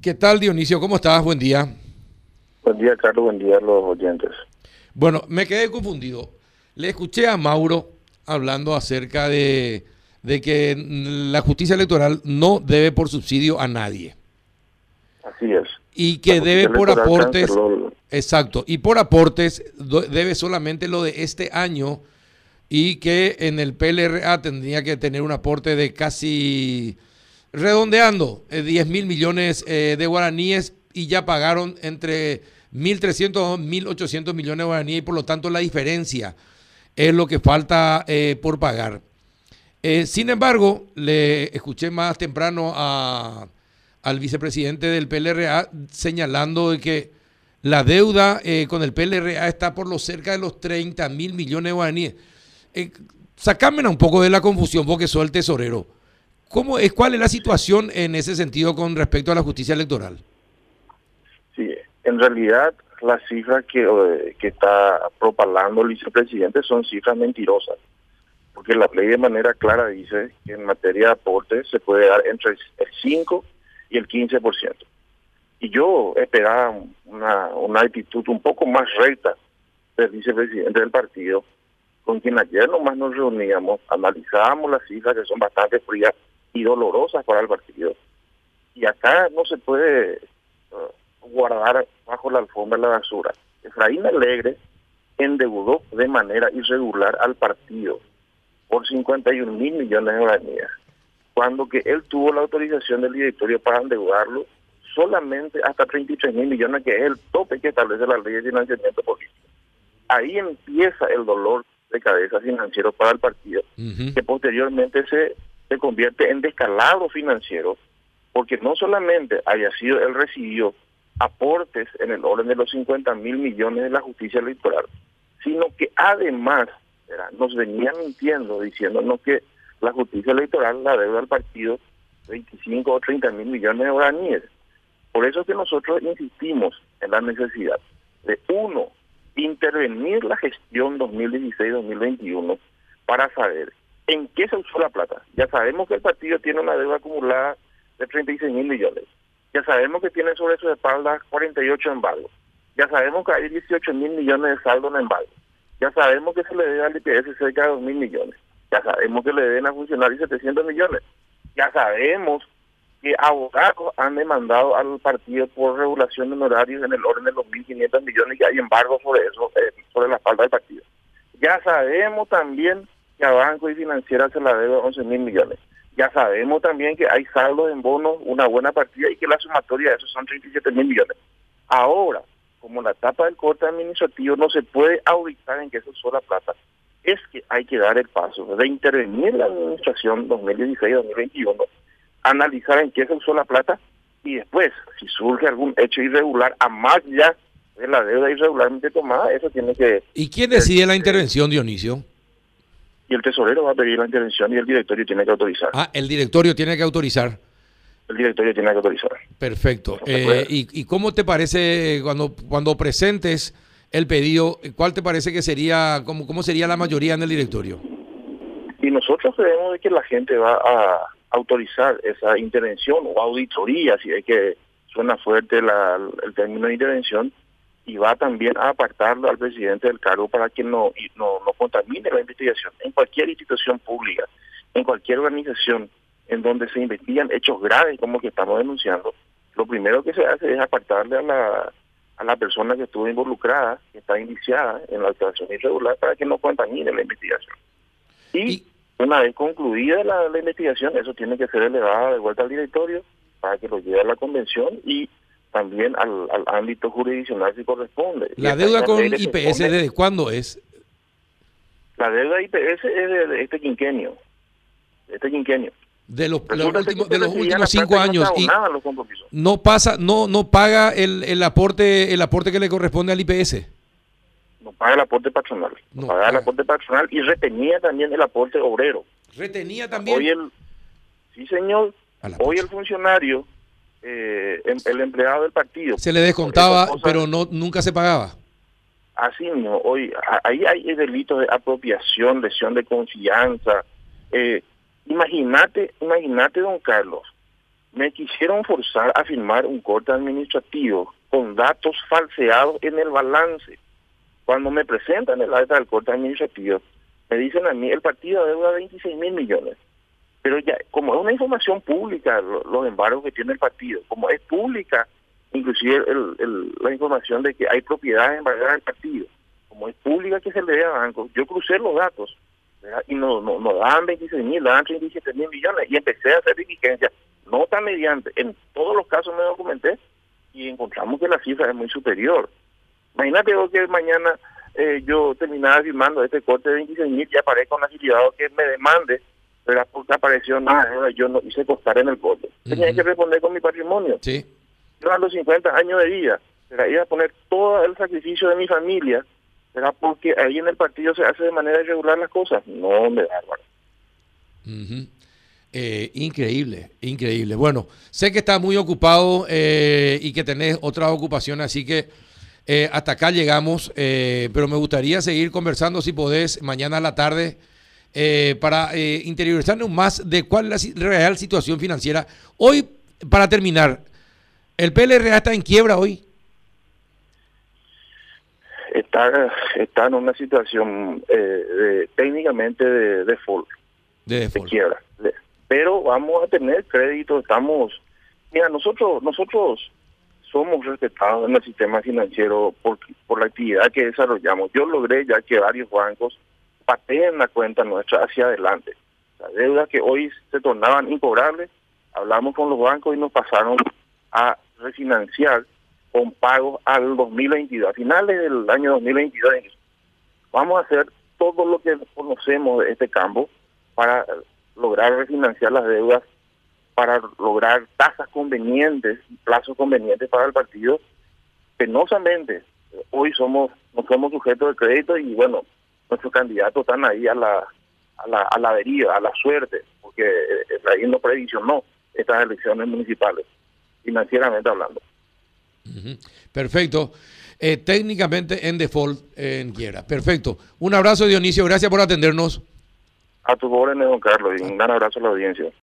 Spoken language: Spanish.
¿Qué tal, Dionisio? ¿Cómo estás? Buen día. Buen día, Carlos. Buen día a los oyentes. Bueno, me quedé confundido. Le escuché a Mauro hablando acerca de, de que la justicia electoral no debe por subsidio a nadie. Así es. Y que debe por aportes. canceló Exacto. Y por aportes debe solamente lo de este año y que en el PLRA tendría que tener un aporte de casi, redondeando, eh, 10 mil millones eh, de guaraníes y ya pagaron entre 1.300 y 1.800 millones de guaraníes y por lo tanto la diferencia es lo que falta eh, por pagar. Eh, sin embargo, le escuché más temprano al vicepresidente del PLRA señalando de que la deuda eh, con el PLRA está por los cerca de los 30 mil millones de guaraníes. Eh, sacame un poco de la confusión porque soy el tesorero. ¿Cómo es, ¿Cuál es la situación en ese sentido con respecto a la justicia electoral? Sí, en realidad las cifras que, que está propalando el vicepresidente son cifras mentirosas, porque la ley de manera clara dice que en materia de aportes se puede dar entre el 5 y el 15%. Y yo esperaba una, una actitud un poco más recta del vicepresidente del partido, con quien ayer nomás nos reuníamos, analizábamos las cifras que son bastante frías y dolorosas para el partido. Y acá no se puede eh, guardar bajo la alfombra la basura. Efraín Alegre endeudó de manera irregular al partido por 51 mil millones de guaraníes, cuando que él tuvo la autorización del directorio para endeudarlo solamente hasta 33 mil millones, que es el tope que establece la ley de financiamiento político. Ahí empieza el dolor de cabeza financiero para el partido, que posteriormente se, se convierte en descalabro financiero, porque no solamente haya sido, él recibió aportes en el orden de los 50 mil millones de la justicia electoral, sino que además nos venían mintiendo, diciéndonos que la justicia electoral la deuda al partido 25 o 30 mil millones de guaraníes. Por eso es que nosotros insistimos en la necesidad de, uno, intervenir la gestión 2016-2021 para saber en qué se usó la plata. Ya sabemos que el partido tiene una deuda acumulada de 36 mil millones. Ya sabemos que tiene sobre su espalda 48 embargos. Ya sabemos que hay 18 mil millones de saldo en embargo. Ya sabemos que se le debe al IPS cerca de 2 mil millones. Ya sabemos que le deben a funcionarios 700 millones. Ya sabemos que abogados han demandado al partido por regulación de honorarios en el orden de los 1.500 millones y hay embargo sobre eso, eh, sobre la espalda del partido. Ya sabemos también que a banco y financiera se la debe 11 mil millones. Ya sabemos también que hay saldo en bonos, una buena partida y que la sumatoria de esos son 37 mil millones. Ahora, como la etapa del corte administrativo no se puede auditar en qué se usó la plata, es que hay que dar el paso de intervenir la administración 2016-2021, analizar en qué se usó la plata y después, si surge algún hecho irregular, a más ya de la deuda irregularmente tomada, eso tiene que... ¿Y quién decide la intervención, Dionisio? Y el tesorero va a pedir la intervención y el directorio tiene que autorizar. Ah, el directorio tiene que autorizar. El directorio tiene que autorizar. Perfecto. Eh, y, y cómo te parece cuando, cuando presentes el pedido, cuál te parece que sería, cómo, cómo sería la mayoría en el directorio? Y nosotros creemos de que la gente va a autorizar esa intervención o auditoría, si es que suena fuerte la- el término de intervención, y va también a apartarlo al presidente del cargo para que no, no, no contamine la investigación. En cualquier institución pública, en cualquier organización en donde se investigan hechos graves como que estamos denunciando, lo primero que se hace es apartarle a la, a la persona que estuvo involucrada, que está indiciada en la actuación irregular, para que no contamine la investigación. Y, Y- una vez concluida la, la investigación, eso tiene que ser elevado de vuelta al directorio para que lo lleve a la convención y también al, al ámbito jurisdiccional si corresponde. La deuda con IPS, ¿desde cuándo es? La deuda IPS es de, de este quinquenio. de este quinquenio. De los, últimos, de los últimos cinco años No y no pasa, no, no paga el, el aporte, el aporte que le corresponde al IPS. No paga el aporte patronal. No, No paga el paga. aporte patronal y retenía también el aporte obrero. Retenía también. Hoy el, sí señor, hoy el funcionario, eh, em- el empleado del partido. se le descontaba, pero no nunca se pagaba. Así mismo, hoy ahí hay delitos de apropiación, lesión de confianza. Eh, imagínate, imagínate, don Carlos, me quisieron forzar a firmar un corte administrativo con datos falseados en el balance. Cuando me presentan el acta del corte administrativo, me dicen a mí, el partido deuda 26 mil millones. Pero ya, como es una información pública, los embargos que tiene el partido, como es pública, inclusive la información de que hay propiedades embargadas del partido, como es pública que se le dé a bancos, yo crucé los datos y no, no, no daban 26 mil, daban 37 mil millones y empecé a hacer diligencia, nota mediante, en todos los casos me documenté y encontramos que la cifra es muy superior. Imagínate que mañana eh, yo terminaba firmando este corte de 26 mil y aparezca un afiliado que me demande, pero porque apareció nada, yo no hice costar en el corte. Tenía que responder con mi patrimonio. Sí. Yo a los 50 años de vida, pero iba a poner todo el sacrificio de mi familia, ¿será porque ahí en el partido se hace de manera irregular las cosas? No, me da eh, increíble, increíble. Bueno, sé que estás muy ocupado eh, y que tenés otra ocupación, así que eh, hasta acá llegamos, pero me gustaría seguir conversando si podés mañana a la tarde para interiorizarnos más de cuál es la real situación financiera. Hoy, para terminar, ¿el PLRA está en quiebra hoy? Está, está en una situación técnicamente de default. De, default. de quiebra pero vamos a tener crédito, estamos, mira, nosotros, nosotros somos respetados en el sistema financiero por, por la actividad que desarrollamos. Yo logré ya que varios bancos pateen la cuenta nuestra hacia adelante. Las deudas que hoy se tornaban incobrables, hablamos con los bancos y nos pasaron a refinanciar con pagos al 2022, a finales del año 2022. Vamos a hacer todo lo que conocemos de este campo para lograr refinanciar las deudas para lograr tasas convenientes, plazos convenientes para el partido. Penosamente, hoy somos no somos sujetos de crédito y bueno, nuestros candidatos están ahí a la a la, a la deriva, a la suerte, porque ahí no previsionó estas elecciones municipales, financieramente hablando. Perfecto. Eh, técnicamente en default en quiera. Perfecto. Un abrazo Dionisio, gracias por atendernos. A tu órdenes, don Carlos, y un gran abrazo a la audiencia.